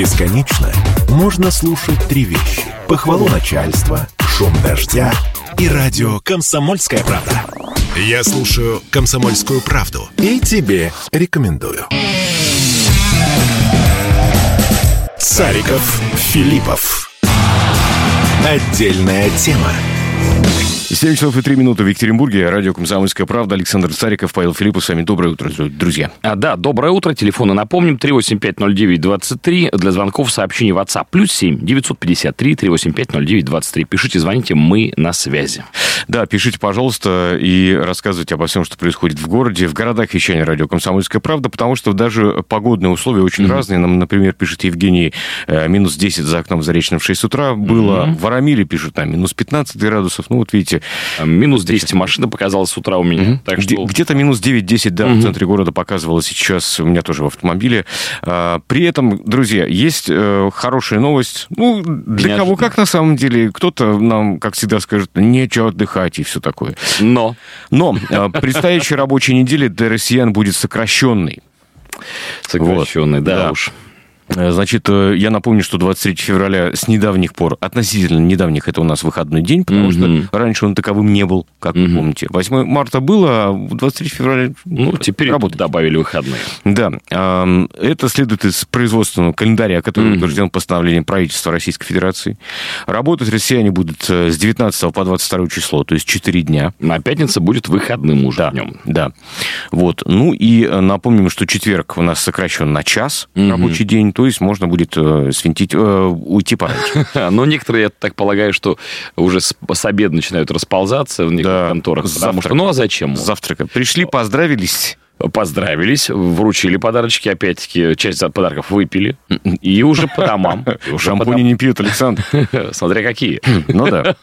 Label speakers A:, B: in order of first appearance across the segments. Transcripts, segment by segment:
A: Бесконечно можно слушать три вещи. Похвалу начальства, шум дождя и радио «Комсомольская правда». Я слушаю «Комсомольскую правду» и тебе рекомендую. Цариков, Филиппов. Отдельная тема.
B: 7 часов и 3 минуты в Екатеринбурге. Радио «Комсомольская правда». Александр Цариков, Павел Филиппов. С вами доброе утро, друзья.
C: А, да, доброе утро. Телефоны напомним. 3850923. Для звонков сообщений WhatsApp. Плюс 7 953 3850923. Пишите, звоните. Мы на связи.
B: Да, пишите, пожалуйста, и рассказывайте обо всем, что происходит в городе, в городах вещания радио «Комсомольская правда», потому что даже погодные условия очень mm-hmm. разные. Нам, например, пишет Евгений, э, минус 10 за окном Заречным в 6 утра было. Mm-hmm. В Арамиле пишут, там, минус 15 градусов. Ну, вот видите,
C: Э, минус 10 машина показалась с утра у меня. Угу.
B: Так что... Где-то минус 9-10, да, угу. в центре города показывалось сейчас у меня тоже в автомобиле. А, при этом, друзья, есть э, хорошая новость. Ну, для кого как на самом деле. Кто-то нам, как всегда, скажет, нечего отдыхать и все такое.
C: Но.
B: Но э, предстоящая рабочая неделя для россиян будет сокращенной.
C: Сокращенной, вот. да, да уж.
B: Э, значит, э, я напомню, что 23 февраля с недавних пор, относительно недавних, это у нас выходной день, потому mm-hmm. что раньше он таковым не был, как mm-hmm. вы помните. 8 марта было, а 23 февраля
C: Ну, теперь работает. добавили выходные.
B: Да. Это следует из производственного календаря, который mm-hmm. утвержден постановлением правительства Российской Федерации. Работать россияне будут э, с 19 по 22 число, то есть 4 дня.
C: На пятница будет выходным уже
B: да,
C: днем.
B: Да. Вот. Ну и напомним, что четверг у нас сокращен на час mm-hmm. рабочий день, то есть можно будет э, свинтить, э, уйти пораньше.
C: Но некоторые, я так полагаю, что уже с, с обеда начинают расползаться в некоторых да, конторах. Потому что, ну а зачем?
B: Завтрака. Пришли, поздравились
C: поздравились, вручили подарочки, опять-таки, часть подарков выпили, и уже по домам.
B: Шампуни не пьют, Александр.
C: Смотря какие.
B: Ну да.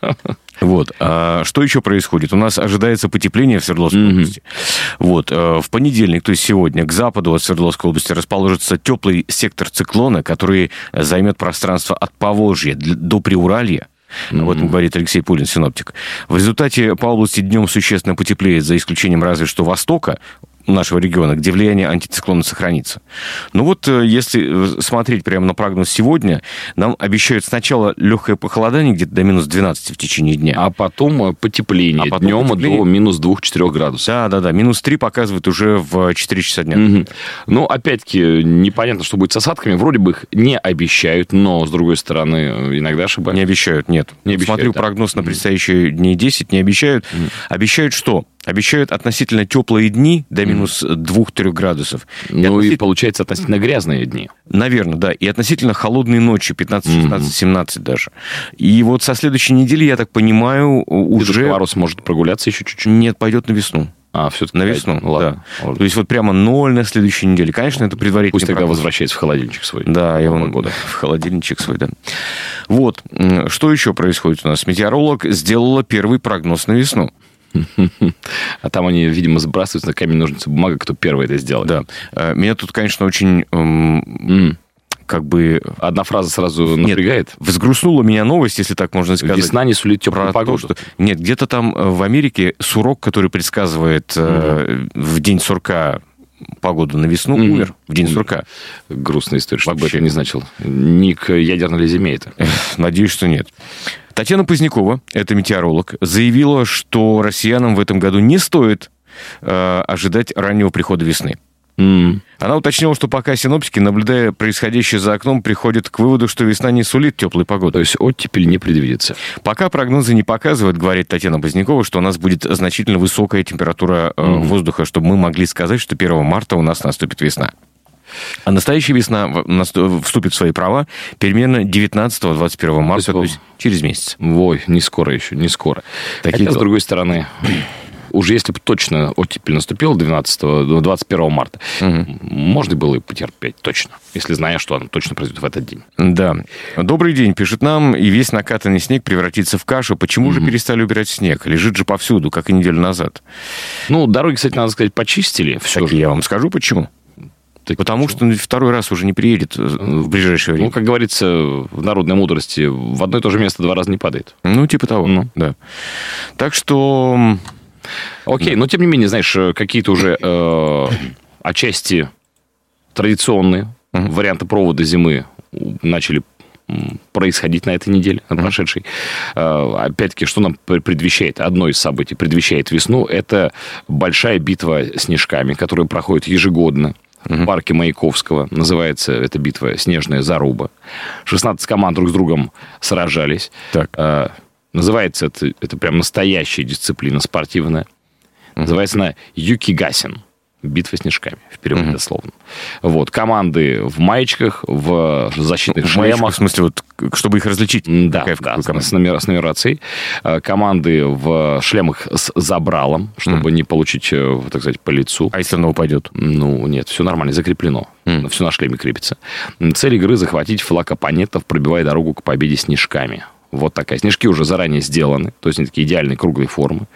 B: Вот. А что еще происходит? У нас ожидается потепление в Свердловской mm-hmm. области. Вот. А, в понедельник, то есть сегодня, к западу от Свердловской области расположится теплый сектор циклона, который займет пространство от Поволжья до Приуралья. Mm-hmm. Об этом говорит Алексей Пулин, синоптик. В результате по области днем существенно потеплеет, за исключением разве что востока нашего региона, где влияние антициклона сохранится. Ну вот, э, если э, смотреть прямо на прогноз сегодня, нам обещают сначала легкое похолодание где-то до минус 12 в течение дня.
C: А потом э, потепление. А потом Днем потепление. до минус 2-4 градусов.
B: Да, да, да. Минус 3 показывает уже в 4 часа дня.
C: Угу. Ну, опять-таки, непонятно, что будет с осадками. Вроде бы их не обещают, но, с другой стороны, иногда ошибаются.
B: Не обещают, нет. Не обещают, Смотрю да. прогноз на предстоящие дни 10, не обещают. Угу. Обещают что? Обещают относительно теплые дни до минус 2-3 градусов.
C: Ну и, относительно... и получается относительно грязные дни.
B: Наверное, да. И относительно холодные ночи, 15, 16, 17 даже. И вот со следующей недели, я так понимаю, уже...
C: Дедушка Мороз может прогуляться еще чуть-чуть?
B: Нет, пойдет на весну.
C: А, все-таки
B: на весну, ладно. да. То есть вот прямо ноль на следующей неделе. Конечно, это предварительно.
C: Пусть тогда прогноз. возвращается в холодильничек свой.
B: Да, и он года. в холодильничек свой, да. Вот. Что еще происходит у нас? Метеоролог сделала первый прогноз на весну.
C: А там они, видимо, сбрасываются на камень, ножницы, бумага, кто первый это сделает.
B: Да. Э, меня тут, конечно, очень... Эм, как бы...
C: Одна фраза сразу напрягает?
B: Нет, взгрустнула меня новость, если так можно сказать.
C: Весна не сулит теплую погоду?
B: То, что... Нет, где-то там э, в Америке сурок, который предсказывает угу. в день сурка погоду на весну, mm умер в день сурка.
C: Грустная история, что бы это не значил. Ник ядерной ли земли это?
B: Надеюсь, что нет. Татьяна Позднякова, это метеоролог, заявила, что россиянам в этом году не стоит э, ожидать раннего прихода весны. Mm. Она уточнила, что пока синоптики, наблюдая происходящее за окном, приходят к выводу, что весна не сулит теплой погоды.
C: То есть оттепель не предвидится.
B: Пока прогнозы не показывают, говорит Татьяна Позднякова, что у нас будет значительно высокая температура mm. воздуха, чтобы мы могли сказать, что 1 марта у нас наступит весна. А настоящая весна вступит в свои права примерно 19-21 марта, то есть, через месяц.
C: Ой, не скоро еще, не скоро. Такие Хотя, с другой стороны, уже если бы точно оттепель наступила 12 21 марта, угу. можно было и потерпеть точно, если зная, что она точно произойдет в этот день.
B: Да. Добрый день, пишет нам, и весь накатанный снег превратится в кашу. Почему угу. же перестали убирать снег? Лежит же повсюду, как и неделю назад.
C: Ну, дороги, кстати, надо сказать, почистили.
B: Все так же. я вам скажу, почему. Так Потому что второй раз уже не приедет э, в ближайшее время.
C: Ну, как говорится в народной мудрости, в одно и то же место два раза не падает.
B: Ну, типа того, ну. да. Так что...
C: Окей, да. но тем не менее, знаешь, э, какие-то уже э, отчасти традиционные угу. варианты провода зимы начали происходить на этой неделе, на прошедшей. Mm-hmm. Опять-таки, что нам предвещает? Одно из событий предвещает весну. Это большая битва снежками, которая проходит ежегодно в парке Маяковского. Называется эта битва «Снежная заруба». 16 команд друг с другом сражались. Так. А, называется это, это прям настоящая дисциплина спортивная. Называется она «Юкигасин». Битва снежками, в переводе mm-hmm. дословно. Вот, команды в маечках, в защитных в шлемах. Маечках,
B: в смысле, вот, чтобы их различить?
C: Да, какая, да какой с, номер, с нумерацией. Э, команды в шлемах с забралом, чтобы mm-hmm. не получить, э, так сказать, по лицу.
B: А если оно упадет?
C: Ну, нет, все нормально, закреплено. Mm-hmm. Все на шлеме крепится. Цель игры захватить флаг оппонентов, пробивая дорогу к победе снежками. Вот такая. Снежки уже заранее сделаны, то есть они такие идеальные круглые формы.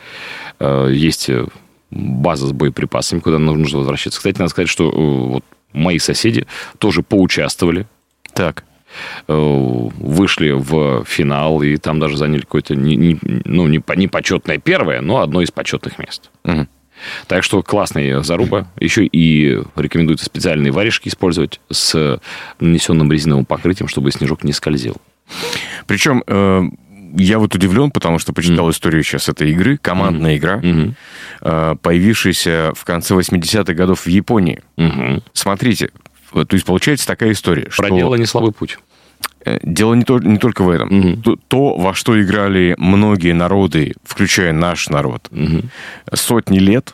C: Э, есть база с боеприпасами, куда нужно возвращаться. Кстати, надо сказать, что э, вот мои соседи тоже поучаствовали. Так э, вышли в финал и там даже заняли какое-то не, не, ну, не, не почетное первое, но одно из почетных мест. Угу. Так что классная заруба. Еще и рекомендуется специальные варежки использовать с нанесенным резиновым покрытием, чтобы снежок не скользил.
B: Причем э, я вот удивлен, потому что почитал mm. историю сейчас этой игры, командная mm. игра, mm-hmm. появившаяся в конце 80-х годов в Японии. Mm-hmm. Смотрите, то есть получается такая история.
C: Проделала что... не слабый путь.
B: Э, дело не, то, не только в этом. Угу. То, то, во что играли многие народы, включая наш народ, угу. сотни лет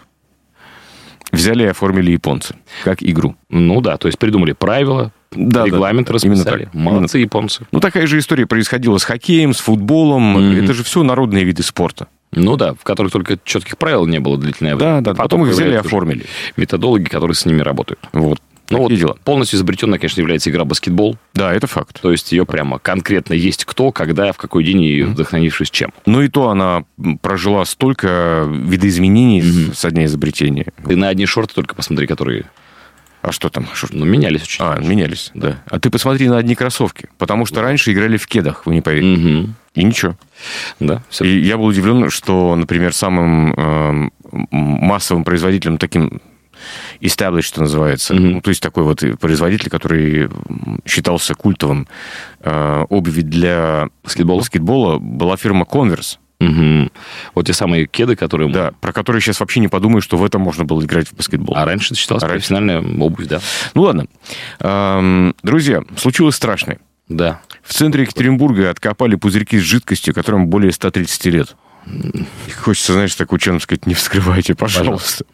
B: взяли и оформили японцы, как игру.
C: Ну да, то есть придумали правила, да, регламент да, расписали. так. Молодцы японцы.
B: Ну, такая же история происходила с хоккеем, с футболом. Mm-hmm. Это же все народные виды спорта.
C: Ну да, в которых только четких правил не было длительное
B: время. Да, да, потом, потом их взяли и оформили.
C: Методологи, которые с ними работают.
B: Вот.
C: Ну вот дела. полностью изобретенная, конечно, является игра баскетбол.
B: Да, это факт.
C: То есть ее прямо конкретно есть кто, когда, в какой день и вдохновившись чем.
B: Ну и то она прожила столько видоизменений mm-hmm. со дня изобретения.
C: Ты на одни шорты только посмотри, которые
B: а что там?
C: Ну, менялись очень.
B: А, менялись, да. А ты посмотри на одни кроссовки. Потому что раньше играли в кедах, вы не поверите. Угу. И ничего.
C: Да.
B: Все. И я был удивлен, что, например, самым э, массовым производителем таким established, что называется. Mm-hmm. Ну, то есть такой вот производитель, который считался культовым э, обуви для баскетбола. баскетбола, была фирма Converse.
C: Угу. Вот те самые кеды, которые...
B: Да, про которые сейчас вообще не подумаю, что в этом можно было играть в баскетбол.
C: А раньше это считалось а профессиональная раньше... обувь, да.
B: Ну ладно. Эм, друзья, случилось страшное.
C: Да.
B: В центре Екатеринбурга откопали пузырьки с жидкостью, которым более 130 лет. Хочется, знаешь, так ученым сказать, не вскрывайте, пожалуйста.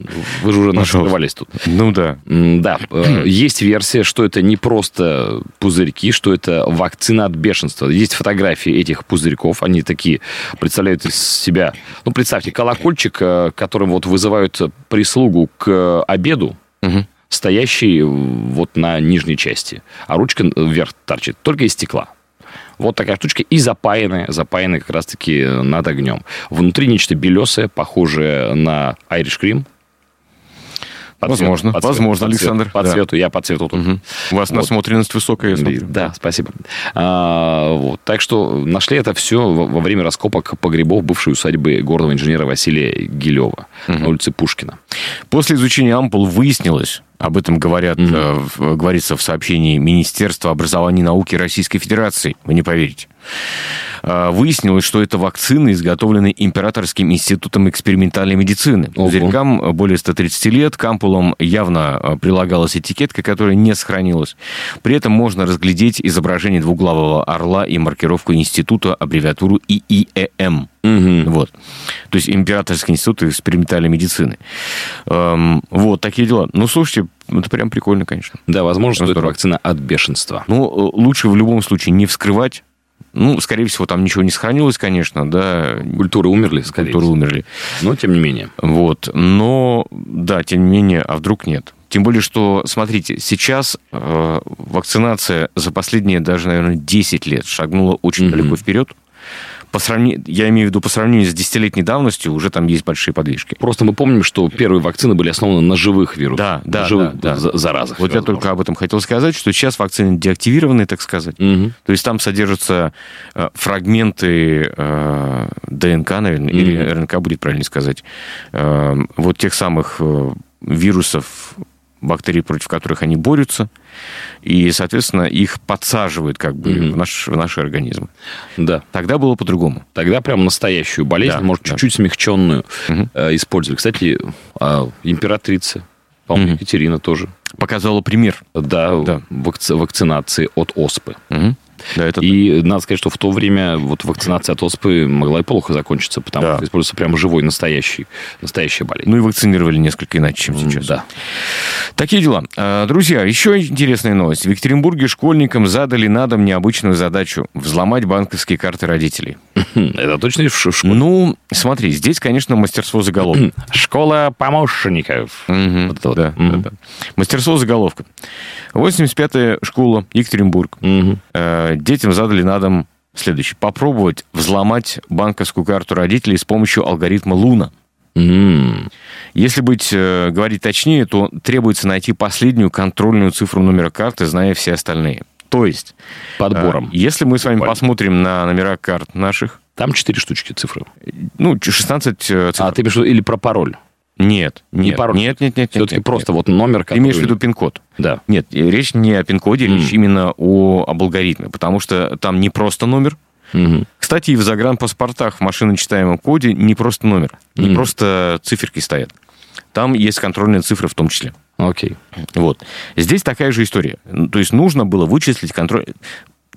C: Вы же уже вскрывались тут.
B: Ну да.
C: Да. Э, есть версия, что это не просто пузырьки, что это вакцина от бешенства. Есть фотографии этих пузырьков. Они такие представляют из себя... Ну, представьте, колокольчик, э, которым вот вызывают прислугу к обеду, угу. стоящий вот на нижней части, а ручка вверх торчит, только из стекла. Вот такая штучка и запаянная, запаянная как раз-таки над огнем. Внутри нечто белесое, похожее на Irish Cream,
B: по возможно, цвету, возможно, по Александр.
C: Цвету, по да. цвету, я по цвету тут. Угу.
B: У вас вот. насмотренность высокая, я смотрю.
C: Да, спасибо. А, вот. Так что нашли это все во время раскопок погребов бывшей усадьбы горного инженера Василия Гилева угу. на улице Пушкина.
B: После изучения ампул выяснилось, об этом говорят, mm-hmm. э, говорится в сообщении Министерства образования и науки Российской Федерации. Вы не поверите. Э, выяснилось, что это вакцины, изготовленные Императорским институтом экспериментальной медицины. Пузырькам более 130 лет, к ампулам явно э, прилагалась этикетка, которая не сохранилась. При этом можно разглядеть изображение двуглавого орла и маркировку института, аббревиатуру ИИЭМ. Угу. Вот. То есть Императорский институт экспериментальной медицины. Эм, вот такие дела. Ну, слушайте, это прям прикольно, конечно.
C: Да, возможно, что это вакцина от бешенства.
B: Ну, э, лучше в любом случае не вскрывать. Ну, скорее всего, там ничего не сохранилось, конечно, да.
C: Культуры умерли, скорее
B: Культуры всего. умерли.
C: Но, тем не менее.
B: Вот. Но, да, тем не менее, а вдруг нет? Тем более, что, смотрите, сейчас э, вакцинация за последние даже, наверное, 10 лет шагнула очень mm-hmm. далеко вперед по сравнению, я имею в виду по сравнению с десятилетней давностью, уже там есть большие подвижки.
C: Просто мы помним, что первые вакцины были основаны на живых вирусах.
B: Да, да,
C: на живых да, да. заразах.
B: Вот я только об этом хотел сказать, что сейчас вакцины деактивированы, так сказать. Угу. То есть там содержатся э, фрагменты э, ДНК, наверное, угу. или РНК будет правильно сказать, э, вот тех самых э, вирусов, бактерий, против которых они борются, и, соответственно, их подсаживают как бы mm-hmm. в, наш, в наши организмы.
C: Да.
B: Тогда было по-другому.
C: Тогда прям настоящую болезнь, да, может, да. чуть-чуть смягченную mm-hmm. использовали. Кстати, э, императрица, по-моему, mm-hmm. Екатерина тоже.
B: Показала пример.
C: Да, да. Вакци- вакцинации от оспы.
B: Mm-hmm. Да, это
C: и так. надо сказать, что в то время вот вакцинация от оспы могла и плохо закончиться, потому да. что используется прямо живой, настоящий, настоящая болезнь.
B: Ну и вакцинировали несколько иначе, чем сейчас.
C: Да.
B: Такие дела. А, друзья, еще интересная новость. В Екатеринбурге школьникам задали на дом необычную задачу – взломать банковские карты родителей.
C: Это точно в школе?
B: Ну, смотри, здесь, конечно, мастерство заголовка.
C: Школа помощников.
B: Вот вот. Да, да, да. Мастерство заголовка. 85-я школа, Екатеринбург. Э, детям задали на дом следующее. Попробовать взломать банковскую карту родителей с помощью алгоритма Луна.
C: Mm.
B: Если быть, э, говорить точнее, то требуется найти последнюю контрольную цифру номера карты, зная все остальные. То есть...
C: Подбором.
B: Э, если мы с вами Буквально. посмотрим на номера карт наших...
C: Там 4 штучки цифры.
B: Ну, 16 цифр.
C: А ты пишешь, или про пароль?
B: Нет,
C: не
B: нет,
C: пароль.
B: Нет, нет, нет.
C: Все-таки
B: нет,
C: просто
B: нет.
C: вот номер,
B: который... Имеешь в виду пин-код?
C: Да.
B: Нет, речь не о пин-коде, mm. речь именно о, об алгоритме, потому что там не просто номер.
C: Mm-hmm.
B: Кстати, и в загранпаспортах в машиночитаемом коде не просто номер, mm. не просто циферки стоят. Там есть контрольные цифры в том числе.
C: Окей.
B: Okay. Вот. Здесь такая же история. То есть нужно было вычислить контроль...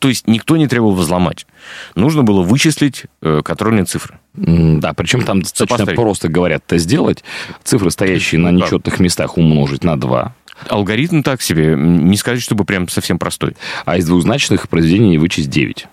B: То есть никто не требовал взломать. Нужно было вычислить э, контрольные цифры.
C: Да, причем там достаточно просто говорят это сделать. Цифры, стоящие на нечетных местах, умножить на 2.
B: Алгоритм так себе. Не сказать, чтобы прям совсем простой.
C: А из двузначных произведений вычесть 9.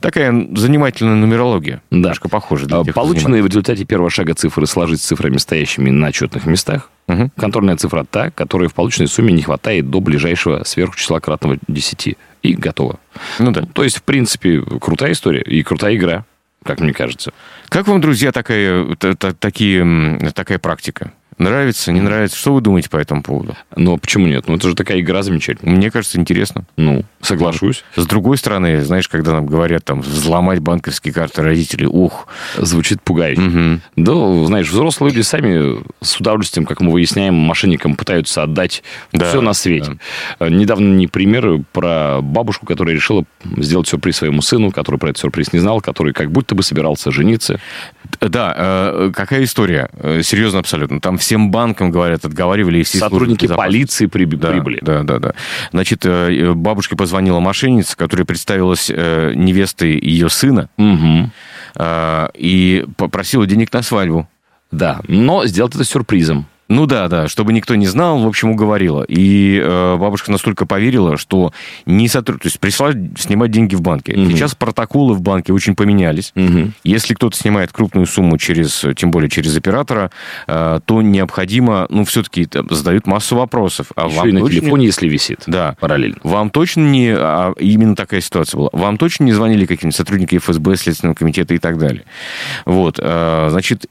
B: Такая занимательная нумерология.
C: Да.
B: Немножко похожа. Для
C: тех, Полученные в результате первого шага цифры сложить с цифрами, стоящими на четных местах.
B: Угу.
C: Контрольная цифра та, которой в полученной сумме не хватает до ближайшего сверхчисла кратного 10. И готово.
B: Ну да.
C: То есть, в принципе, крутая история и крутая игра, как мне кажется.
B: Как вам, друзья, такая, та, та, такие, такая практика? Нравится, не нравится? Что вы думаете по этому поводу?
C: Ну, почему нет? Ну, это же такая игра замечательная.
B: Мне кажется, интересно.
C: Ну, соглашусь.
B: С другой стороны, знаешь, когда нам говорят, там, взломать банковские карты родителей, ух.
C: Звучит пугающе.
B: Угу.
C: Да, знаешь, взрослые люди сами с удовольствием, как мы выясняем, мошенникам пытаются отдать да, все на свете. Да. Недавно не пример про бабушку, которая решила сделать сюрприз своему сыну, который про этот сюрприз не знал, который как будто бы собирался жениться.
B: Да, э, какая история? Э, серьезно абсолютно. Там всем банкам, говорят, отговаривали. И все
C: Сотрудники полиции приб...
B: да,
C: прибыли.
B: Да, да, да. Значит, э, бабушке позвонила мошенница, которая представилась невестой ее сына.
C: Угу.
B: И попросила денег на свадьбу.
C: Да, но сделать это сюрпризом.
B: Ну да, да, чтобы никто не знал, в общем, уговорила. И э, бабушка настолько поверила, что не сотруд... То есть пришла снимать деньги в банке.
C: Угу.
B: Сейчас протоколы в банке очень поменялись.
C: Угу.
B: Если кто-то снимает крупную сумму через, тем более через оператора, э, то необходимо, ну, все-таки задают массу вопросов.
C: А Еще вам и на точно... телефоне, если висит.
B: Да.
C: Параллельно.
B: Вам точно не... А именно такая ситуация была. Вам точно не звонили какие-нибудь сотрудники ФСБ, Следственного комитета и так далее. Вот. Э, значит,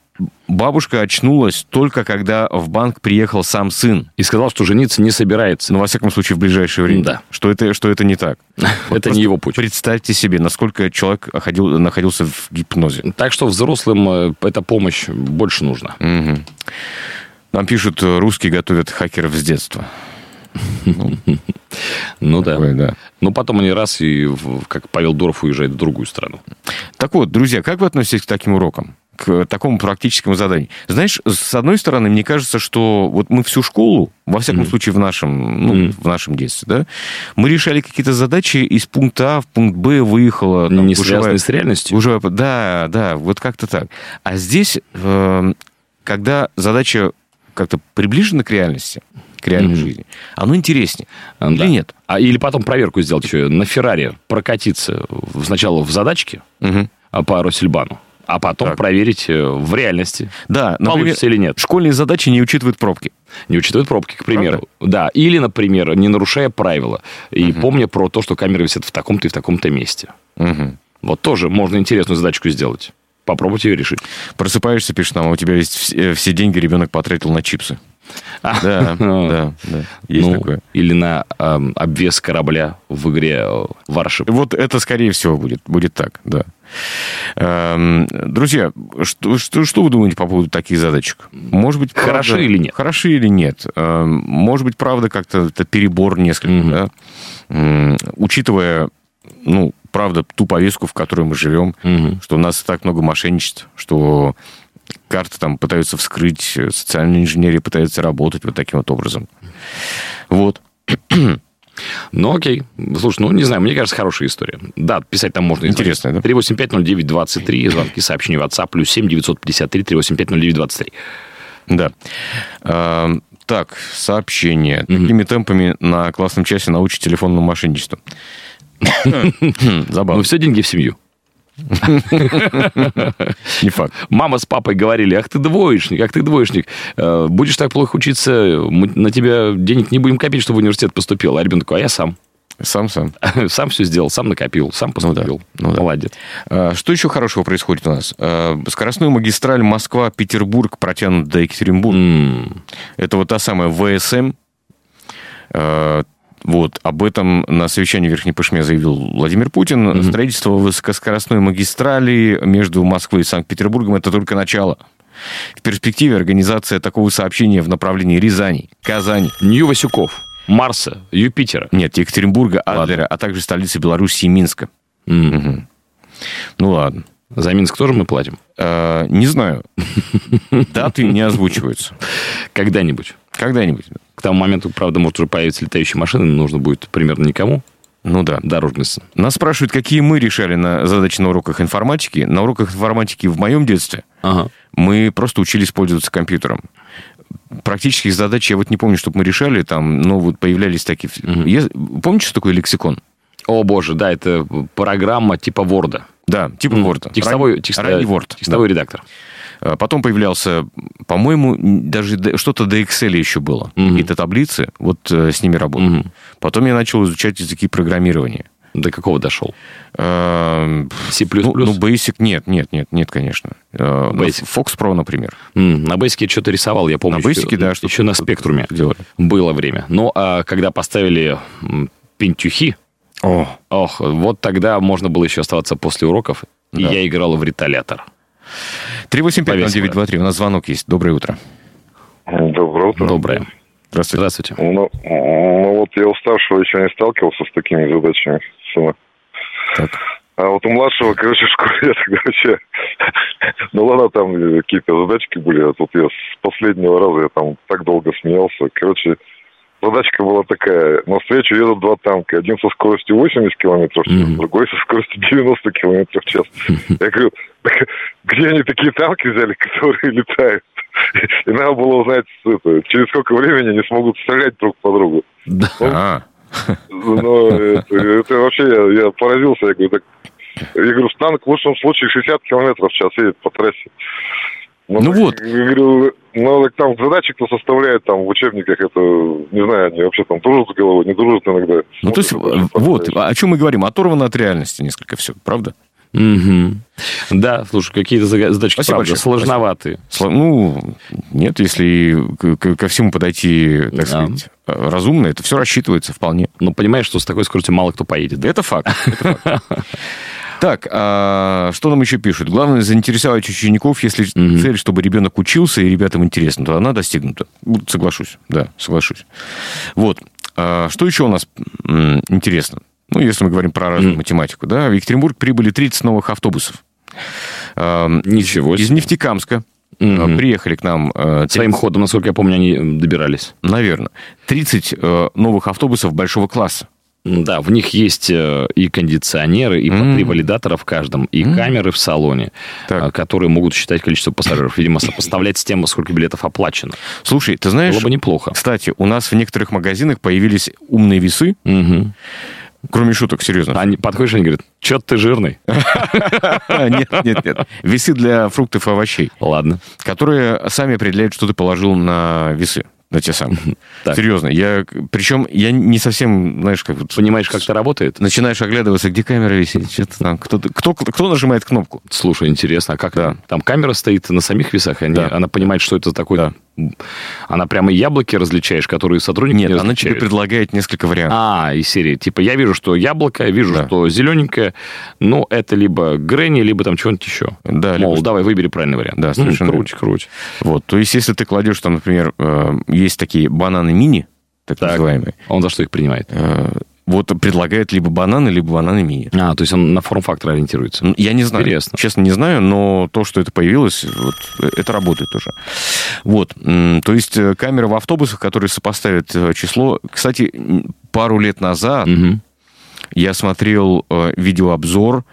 B: бабушка очнулась только когда в банк приехал сам сын.
C: И сказал, что жениться не собирается.
B: Ну, во всяком случае, в ближайшее время.
C: Да.
B: Что это, что это не так.
C: это не его путь.
B: Представьте себе, насколько человек ходил, находился в гипнозе.
C: Так что взрослым э, эта помощь больше нужна.
B: Нам пишут, русские готовят хакеров с детства.
C: Ну, да. да. Но потом они раз и, как Павел Дуров, уезжает в другую страну.
B: Так вот, друзья, как вы относитесь к таким урокам? К такому практическому заданию. Знаешь, с одной стороны, мне кажется, что вот мы всю школу, во всяком mm-hmm. случае в нашем, ну, mm-hmm. в нашем детстве, да, мы решали какие-то задачи из пункта А в пункт Б выехала.
C: Там, не связанные с реальностью.
B: Уже, да, да, вот как-то так. А здесь, э, когда задача как-то приближена к реальности, к реальной mm-hmm. жизни, оно интереснее.
C: Да. Или нет? А, или потом проверку сделать еще на Феррари, прокатиться сначала в задачке
B: mm-hmm.
C: по Россельбану, а потом так. проверить э, в реальности,
B: да,
C: например, получится или нет.
B: Школьные задачи не учитывают пробки.
C: Не учитывают пробки, к примеру. Правда? Да. Или, например, не нарушая правила. И угу. помня про то, что камеры висят в таком-то и в таком-то месте.
B: Угу.
C: Вот тоже можно интересную задачку сделать. Попробуйте ее решить.
B: Просыпаешься, пишешь нам, а у тебя есть все, все деньги ребенок потратил на чипсы. Да, да, да. Есть ну, такое.
C: Или на э, обвес корабля в игре Warship.
B: Вот это, скорее всего, будет. Будет так, да. Эм, друзья, что, что, что вы думаете по поводу таких задачек? Может быть,
C: правда, хороши или нет?
B: Хороши или нет? Эм, может быть, правда, как-то это перебор несколько, mm да? Учитывая, ну, правда, ту повестку, в которой мы живем, mm что у нас так много мошенничеств, что карты там пытаются вскрыть, социальная инженерия пытается работать вот таким вот образом. Вот.
C: Ну, окей. Слушай, ну, не знаю, мне кажется, хорошая история. Да, писать там можно.
B: Интересно, да?
C: 3850923, звонки, сообщения в WhatsApp, плюс 7 953 3850923.
B: Да. А, так, сообщение. Такими темпами на классном часе научить телефонному мошенничеству.
C: Забавно. Ну, все деньги в семью.
B: Не факт.
C: Мама с папой говорили, ах ты двоечник, ах ты двоечник. Э, будешь так плохо учиться, мы на тебя денег не будем копить, чтобы в университет поступил. А ребенок такой, а я сам.
B: Сам-сам.
C: Сам все сделал, сам накопил, сам поступил. Ну, да. Ну, да. Молодец.
B: А, что еще хорошего происходит у нас? А, скоростную магистраль Москва-Петербург протянут до Екатеринбурга. Mm. Это вот та самая ВСМ, а, вот, об этом на совещании в Верхней Пышме заявил Владимир Путин. Mm-hmm. Строительство высокоскоростной магистрали между Москвой и Санкт-Петербургом – это только начало. В перспективе организация такого сообщения в направлении Рязани, Казани.
C: Нью-Васюков, Марса, Юпитера.
B: Нет, Екатеринбурга, Адлера, а также столицы Беларуси Минска. Mm. Угу. Ну ладно.
C: За Минск тоже мы платим?
B: Э, не знаю. Даты не озвучиваются.
C: Когда-нибудь.
B: Когда-нибудь.
C: К тому моменту, правда, может уже появиться летающие машины, нужно будет примерно никому.
B: Ну да.
C: Дорожность.
B: Нас спрашивают, какие мы решали на задачи на уроках информатики. На уроках информатики в моем детстве ага. мы просто учились пользоваться компьютером. Практических задач я вот не помню, чтобы мы решали. Там, ну, вот появлялись такие... Угу. Я... Помните, что такое лексикон?
C: О, боже, да, это программа типа Word.
B: Да, типа mm. Word.
C: Текстовой, Ран... текст... Word. Текстовой да. редактор.
B: А потом появлялся, по-моему, даже что-то до Excel еще было. Mm-hmm. Какие-то таблицы, вот э, с ними работал. Mm-hmm. Потом я начал изучать языки программирования.
C: До какого дошел?
B: Uh, C++? Ну, ну, Basic нет, нет, нет, нет, конечно. Uh, Basic. Fox Pro, например.
C: Mm, на Basic я что-то рисовал, я помню.
B: На Basic,
C: еще,
B: да.
C: Что еще на Спектруме делали. было время. Но ну, а когда поставили пентюхи,
B: о.
C: Ох, вот тогда можно было еще оставаться после уроков, да. и я играл в реталятор.
B: 385-0923, у нас звонок есть. Доброе утро.
D: Доброе утро.
C: Доброе.
B: Здравствуйте.
C: Здравствуйте.
D: Ну, ну вот я у старшего еще не сталкивался с такими задачами. Так. А вот у младшего, короче, в школе я тогда вообще... Ну ладно, там какие-то задачки были, а тут я с последнего раза я там так долго смеялся. Короче, задачка была такая. Навстречу едут два танка. Один со скоростью 80 км в час, mm-hmm. другой со скоростью 90 км в час. Я говорю, где они такие танки взяли, которые летают? И надо было узнать, это, через сколько времени они смогут стрелять друг по другу.
B: Да.
D: А. Но это, это вообще я, я поразился. Я говорю, так, я говорю, танк в лучшем случае 60 километров в час едет по трассе.
B: Ну, ну вот.
D: Я говорю, ну, так там задачи кто составляет там в учебниках, это, не знаю, они вообще там дружат с головой, не дружат иногда.
B: Ну, то есть, вот, о чем мы говорим, оторвано от реальности несколько все, правда?
C: Угу. Да, слушай, какие-то задачки, Спасибо правда, большое. сложноватые.
B: Спасибо. Ну, нет, если ко всему подойти, так да. сказать, разумно, это все рассчитывается вполне.
C: Ну, понимаешь, что с такой скоростью мало кто поедет.
B: Это факт. Это факт. Так, а что нам еще пишут? Главное заинтересовать учеников, если mm-hmm. цель, чтобы ребенок учился и ребятам интересно, то она достигнута. Соглашусь, да, соглашусь. Вот. А что еще у нас интересно? Ну, если мы говорим про разную математику, да, в Екатеринбург прибыли 30 новых автобусов.
C: Ничего
B: себе. Из Нефтекамска. Угу. Приехали к нам...
C: 30... Своим ходом, насколько я помню, они добирались.
B: Наверное. 30 э, новых автобусов большого класса.
C: Да, в них есть э, и кондиционеры, и mm. по три валидатора в каждом, и камеры в салоне, так. Э, которые могут считать количество пассажиров. Видимо, сопоставлять с тем, сколько билетов оплачено.
B: Слушай, ты знаешь...
C: Было бы неплохо.
B: Кстати, у нас в некоторых магазинах появились умные весы.
C: Угу.
B: Кроме шуток, серьезно.
C: Они подходишь, они говорят, что ты жирный?
B: Нет, нет, нет. Весы для фруктов и овощей.
C: Ладно.
B: Которые сами определяют, что ты положил на весы на те самые. Так. Серьезно. Я, причем я не совсем, знаешь, как...
C: Понимаешь, как это работает?
B: Начинаешь оглядываться, где камера висит, что-то там, кто, кто, кто нажимает кнопку.
C: Слушай, интересно, а как да. там камера стоит на самих весах, они, да. она понимает, что это такое?
B: Да.
C: Она прямо яблоки различаешь, которые сотрудники
B: Нет, не она тебе предлагает несколько вариантов.
C: А, из серии. Типа, я вижу, что яблоко, я вижу, да. что зелененькое, но это либо Гренни, либо там чего-нибудь еще.
B: Да,
C: Мол, либо... давай выбери правильный вариант.
B: Да, совершенно.
C: круть, круть.
B: Вот, то есть, если ты кладешь там, например, э, есть такие бананы мини, так, так называемые.
C: Он за что их принимает?
B: Э, вот предлагает либо бананы, либо бананы мини.
C: А, то есть он на форм-фактор ориентируется.
B: Я не знаю. Интересно. Честно, не знаю, но то, что это появилось, вот, это работает уже. Вот. То есть э, камеры в автобусах, которые сопоставят э, число... Кстати, пару лет назад угу. я смотрел э, видеообзор Э,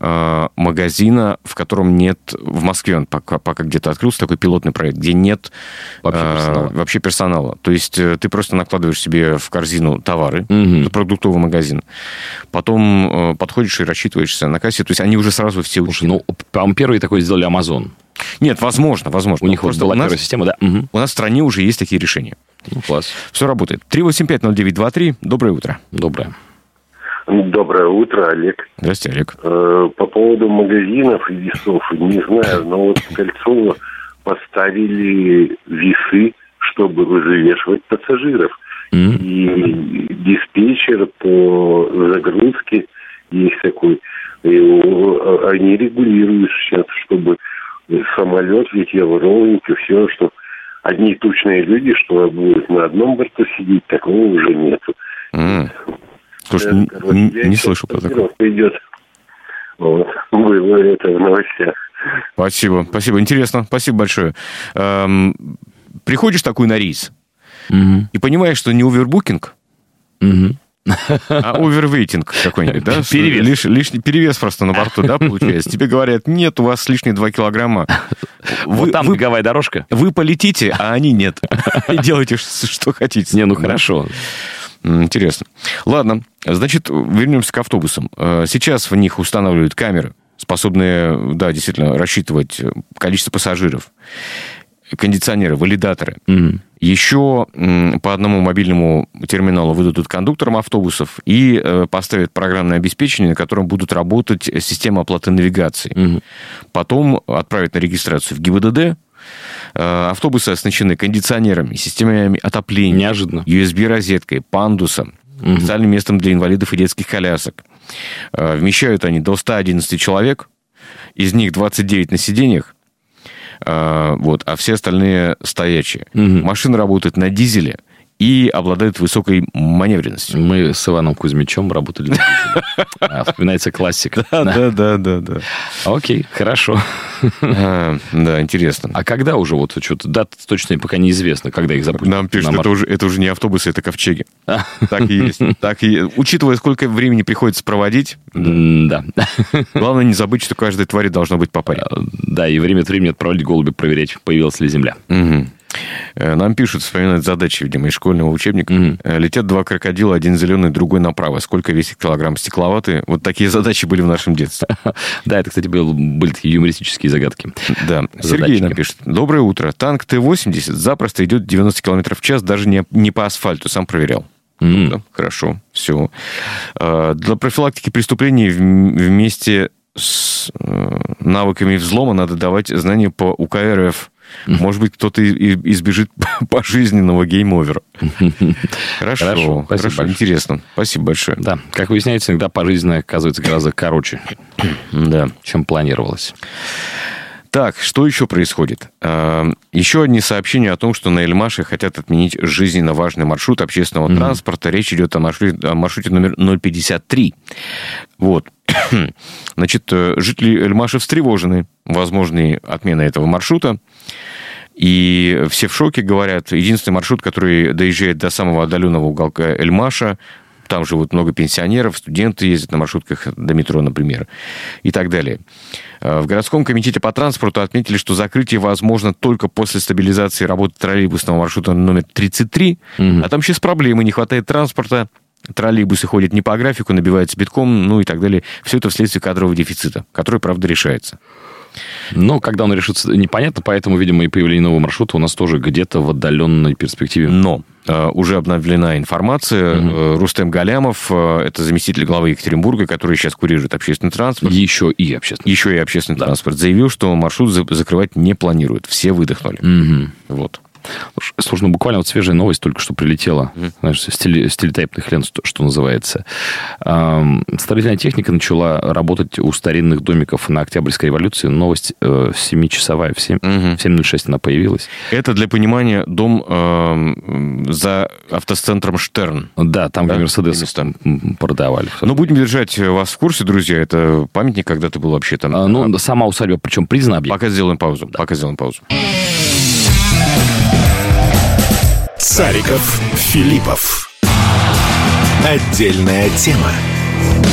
B: магазина, в котором нет... В Москве он пока, пока где-то открылся, такой пилотный проект, где нет вообще э, персонала. Э, вообще персонала. То есть э, ты просто накладываешь себе в корзину товары, угу. продуктовый магазин, потом э, подходишь и рассчитываешься на кассе. То есть они уже сразу все
C: ушли. Ну, по-моему, первый такой сделали Amazon.
B: Нет, возможно, возможно.
C: У них просто была первая система, да?
B: Угу. У нас в стране уже есть такие решения.
C: Ну, класс.
B: Все работает. 3850923. Доброе утро.
C: Доброе.
E: Доброе утро, Олег.
B: Здравствуйте, Олег.
E: Э, по поводу магазинов и весов, не знаю, но вот в Кольцово поставили весы, чтобы взвешивать пассажиров. Mm-hmm. И диспетчер по загрузке есть такой. И они регулируют сейчас, чтобы самолет летел ровненько, все, что одни тучные люди, что будут на одном борту сидеть, такого уже нету.
B: Mm. Слушай, не, не, не слышу про такое.
E: идет. Вот. Было это в новостях.
B: Спасибо, спасибо. Интересно, спасибо большое. Эм, приходишь такой на рейс угу. и понимаешь, что не овербукинг, угу. а овервейтинг какой-нибудь, да?
C: Перевес.
B: Лиш, лишний перевес просто на борту, да, получается. Тебе говорят, нет, у вас лишние 2 килограмма.
C: Вы, вот там вы, беговая дорожка.
B: Вы полетите, а они нет. И делайте, что хотите.
C: Не, ну хорошо.
B: Интересно. Ладно, значит, вернемся к автобусам. Э, сейчас в них устанавливают камеры, способные, да, действительно, рассчитывать э, количество пассажиров кондиционеры, валидаторы. Mm. Еще по одному мобильному терминалу выдадут кондукторам автобусов и э, поставят программное обеспечение, на котором будут работать системы оплаты навигации. Mm. Потом отправят на регистрацию в ГИБДД, автобусы оснащены кондиционерами, системами отопления.
C: Неожиданно.
B: USB-розеткой, пандусом, угу. специальным местом для инвалидов и детских колясок. Э, вмещают они до 111 человек, из них 29 на сиденьях, э, вот, а все остальные стоячие. Угу. Машина работает на дизеле – и обладают высокой маневренностью.
C: Мы с Иваном Кузьмичем работали. А, вспоминается классика.
B: Да, да, да, да.
C: Окей, хорошо.
B: А, да, интересно.
C: А когда уже вот что-то, дата точно пока неизвестно, когда их запустят?
B: Нам пишут, это уже, это уже не автобусы, это ковчеги. А. Так и есть. Так и, учитывая, сколько времени приходится проводить,
C: да.
B: Главное не забыть, что каждой твари должно быть по паре.
C: Да, и время от времени отправлять голуби проверять, появилась ли земля.
B: Э, нам пишут, вспоминают задачи, видимо, из школьного учебника. Mm-hmm. Летят два крокодила, один зеленый, другой направо. Сколько весит килограмм стекловаты? Вот такие задачи были в нашем детстве.
C: Да, это, кстати, были такие юмористические загадки.
B: Да. Сергей нам пишет. Доброе утро. Танк Т-80 запросто идет 90 км в час, даже не, по асфальту, сам проверял. Да, хорошо, все. А, для профилактики преступлений вместе с э, навыками взлома надо давать знания по УК РФ может быть, кто-то избежит пожизненного game over а. Хорошо, хорошо, хорошо интересно. Спасибо большое.
C: Да, как выясняется, иногда пожизненное оказывается гораздо короче, да. чем планировалось.
B: Так, что еще происходит? А, еще одни сообщения о том, что на Эльмаше хотят отменить жизненно важный маршрут общественного mm-hmm. транспорта. Речь идет о маршруте, о маршруте номер 053. Вот. Значит, э, жители Эльмаши встревожены возможной отменой этого маршрута. И все в шоке говорят. Единственный маршрут, который доезжает до самого отдаленного уголка Эльмаша, там живут много пенсионеров, студенты ездят на маршрутках до метро, например, и так далее. Э, в городском комитете по транспорту отметили, что закрытие возможно только после стабилизации работы троллейбусного маршрута номер 33, угу. а там сейчас проблемы, не хватает транспорта, троллейбусы ходят не по графику, набиваются битком, ну и так далее. Все это вследствие кадрового дефицита, который, правда, решается.
C: Но когда он решится, непонятно, поэтому, видимо, и появление нового маршрута у нас тоже где-то в отдаленной перспективе.
B: Но э, уже обновлена информация. Угу. Рустем Галямов, э, это заместитель главы Екатеринбурга, который сейчас курирует общественный транспорт.
C: Еще и общественный.
B: Еще и общественный да. транспорт. Заявил, что маршрут закрывать не планирует. Все выдохнули. Угу. Вот.
C: Слушай, ну буквально вот свежая новость только что прилетела, mm. знаешь, с, теле, с телетайпных лент, что, что называется. Эм, строительная техника начала работать у старинных домиков на Октябрьской революции. Новость э, 7-часовая, в 7, mm-hmm. 7.06 она появилась.
B: Это для понимания дом э, за автоцентром Штерн.
C: Да, там да? Мерседес там продавали.
B: Ну, будем держать вас в курсе, друзья. Это памятник когда-то был вообще там.
C: А, ну, сама усадьба, причем признана.
B: Пока сделаем паузу. Да. Пока сделаем паузу.
A: Цариков, Филиппов. Отдельная тема.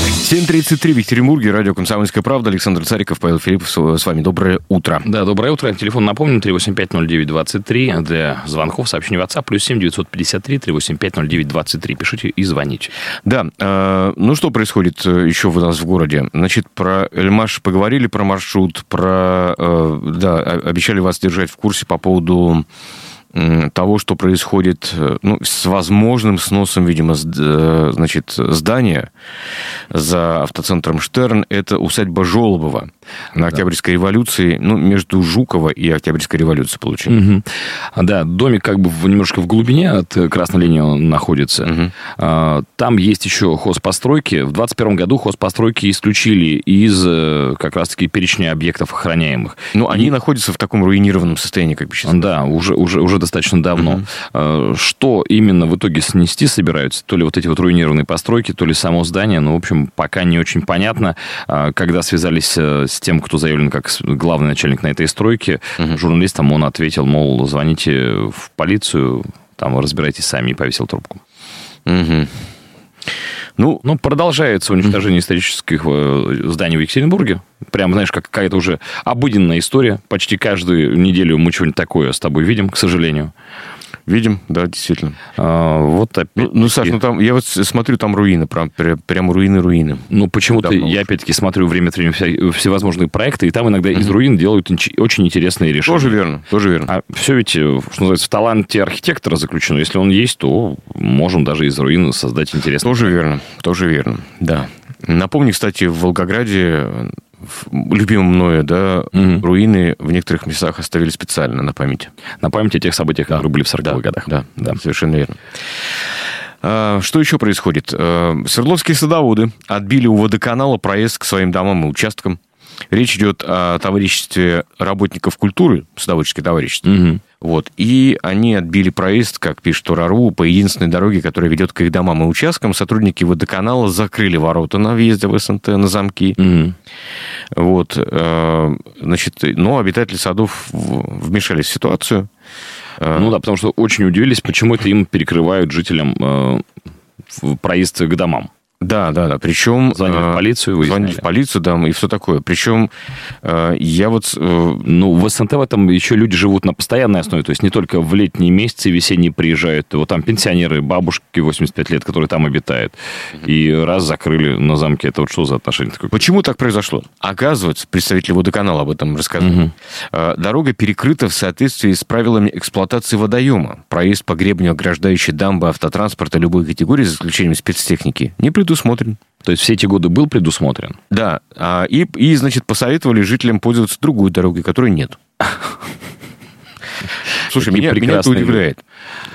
B: 7.33 в Екатеринбурге, радио «Комсомольская правда». Александр Цариков, Павел Филиппов с вами. Доброе утро.
C: Да, доброе утро. Телефон напомню, 3850923. Для звонков сообщений WhatsApp, плюс 7 953 3850923. Пишите и звоните.
B: Да, э, ну что происходит э, еще у нас в городе? Значит, про Эльмаш поговорили, про маршрут, про... Э, да, обещали вас держать в курсе по поводу того, что происходит э, ну, с возможным сносом, видимо, э, значит, здания за автоцентром Штерн, это усадьба Жолобова на Октябрьской да. революции, ну, между Жукова и Октябрьской революцией получили.
C: Угу. Да, домик как бы в, немножко в глубине от красной линии он находится. Угу. Там есть еще хозпостройки. В 21 году хозпостройки исключили из э, как раз-таки перечня объектов охраняемых.
B: Ну, они и... находятся в таком руинированном состоянии, как бы сейчас.
C: Да, уже, уже, уже достаточно давно. Угу. Что именно в итоге снести собираются? То ли вот эти вот руинированные постройки, то ли само здание. Ну, в общем, пока не очень понятно. А, когда связались э, с тем, кто заявлен как главный начальник на этой стройке, угу. журналистам он ответил, мол, звоните в полицию, там разбирайтесь сами, и повесил трубку. Угу. Ну, ну, продолжается уничтожение исторических э, зданий в Екатеринбурге. Прям, знаешь, как какая-то уже обыденная история. Почти каждую неделю мы что-нибудь такое с тобой видим, к сожалению.
B: Видим, да, действительно.
C: А, вот опять...
B: Ну, ну, Саш, ну там, я вот смотрю, там руины, прям, прям руины-руины.
C: Ну, почему-то я, опять-таки, смотрю время от времени всевозможные проекты, и там иногда mm-hmm. из руин делают очень интересные решения.
B: Тоже верно, тоже верно.
C: А все ведь, э, что называется, в таланте архитектора заключено. Если он есть, то можем даже из руин создать интересное.
B: Тоже верно, тоже верно, да. Напомню, кстати, в Волгограде любимым мною, да, угу. руины в некоторых местах оставили специально на память.
C: На память о тех событиях, да. которые были в 40-х
B: да,
C: годах.
B: Да, да, совершенно верно. А, что еще происходит? А, Свердловские садоводы отбили у водоканала проезд к своим домам и участкам. Речь идет о товариществе работников культуры, садоводческое товарищество. Угу. Вот. И они отбили проезд, как пишет Турару, по единственной дороге, которая ведет к их домам и участкам. Сотрудники водоканала закрыли ворота на въезде в СНТ на замки. Угу. Вот. Э, значит, но обитатели садов вмешались в ситуацию.
C: Э, ну да, потому что очень удивились, почему это им перекрывают жителям э, проезд к домам.
B: Да, да, да. Причем...
C: Звонили в э, полицию, выясняли.
B: Звонили в полицию, да, и все такое. Причем э, я вот... Э,
C: ну, в СНТ в этом еще люди живут на постоянной основе, то есть не только в летние месяцы весенние приезжают. Вот там пенсионеры, бабушки 85 лет, которые там обитают. И раз закрыли на замке, это вот что за отношение такое?
B: Почему так произошло? Оказывается, представители водоканала об этом рассказали. Угу. Дорога перекрыта в соответствии с правилами эксплуатации водоема. Проезд по гребню, ограждающий дамбы автотранспорта любой категории, за исключением спецтехники, не предусмотрен предусмотрен.
C: То есть все эти годы был предусмотрен?
B: Да. А, и, и, значит, посоветовали жителям пользоваться другой дорогой, которой нет. Слушай, меня, меня это удивляет.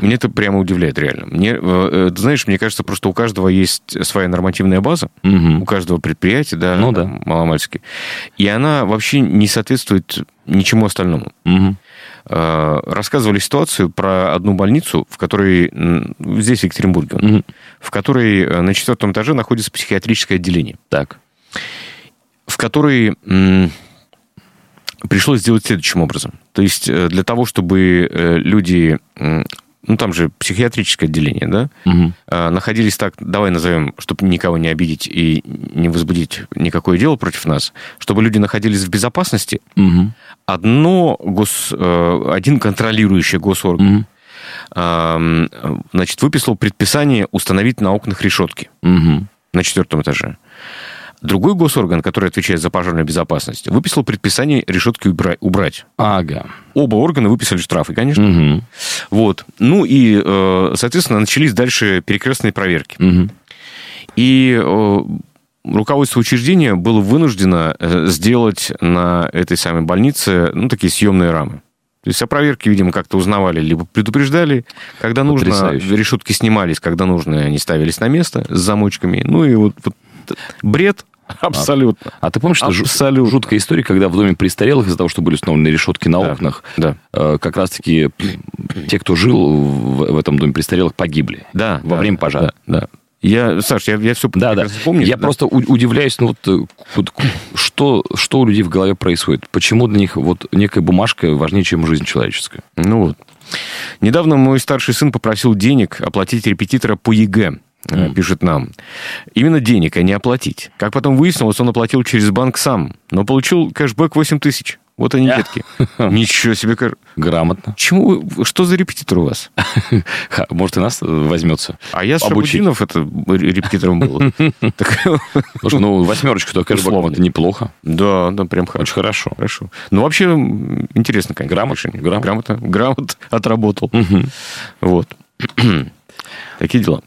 B: Меня это прямо удивляет, реально. Мне, э, э, знаешь, мне кажется, просто у каждого есть своя нормативная база, угу. у каждого предприятия, да, ну, да. маломальски. И она вообще не соответствует ничему остальному. Угу. Рассказывали ситуацию про одну больницу, в которой, здесь, в Екатеринбурге, угу. в которой э, на четвертом этаже находится психиатрическое отделение.
C: Так.
B: В которой пришлось сделать следующим образом. То есть э, для того, чтобы э, люди ну там же психиатрическое отделение, да, угу. находились так, давай назовем, чтобы никого не обидеть и не возбудить никакое дело против нас, чтобы люди находились в безопасности, угу. одно гос, э, один контролирующий госорган, угу. значит, выписал предписание установить на окнах решетки угу. на четвертом этаже. Другой госорган, который отвечает за пожарную безопасность, выписал предписание решетки убрать.
C: Ага.
B: Оба органа выписали штрафы, конечно. Угу. Вот. Ну и, э, соответственно, начались дальше перекрестные проверки. Угу. И э, руководство учреждения было вынуждено э, сделать на этой самой больнице ну, такие съемные рамы То есть о проверке, видимо, как-то узнавали, либо предупреждали. Когда нужно, Потрясающе. решетки снимались, когда нужно, они ставились на место с замочками. Ну и вот, вот бред Абсолютно.
C: А, а ты помнишь, что Абсолютно. жуткая история, когда в доме престарелых из-за того, что были установлены решетки на да. окнах,
B: да.
C: Э, как раз-таки те, кто жил в, в этом доме престарелых, погибли
B: да,
C: во
B: да,
C: время пожара.
B: Да, да. Я, Саш, я, я все
C: да, да. помню. Я да. просто удивляюсь, ну вот, э, вот что, что у людей в голове происходит? Почему для них вот некая бумажка важнее, чем жизнь человеческая?
B: Ну вот. Недавно мой старший сын попросил денег оплатить репетитора по ЕГЭ mm. пишет нам. Именно денег, а не оплатить. Как потом выяснилось, он оплатил через банк сам, но получил кэшбэк 8 тысяч. Вот они, детки. Ничего себе.
C: Грамотно.
B: Чему? Что за репетитор у вас?
C: Может, и нас возьмется.
B: А я Шабудинов это репетитором был.
C: Слушай, ну, восьмерочку-то кэшбэком это неплохо.
B: Да, да, прям хорошо.
C: Очень хорошо.
B: Хорошо. Ну, вообще, интересно, конечно.
C: Грамотно.
B: Грамотно. Грамотно отработал. Вот. Такие дела.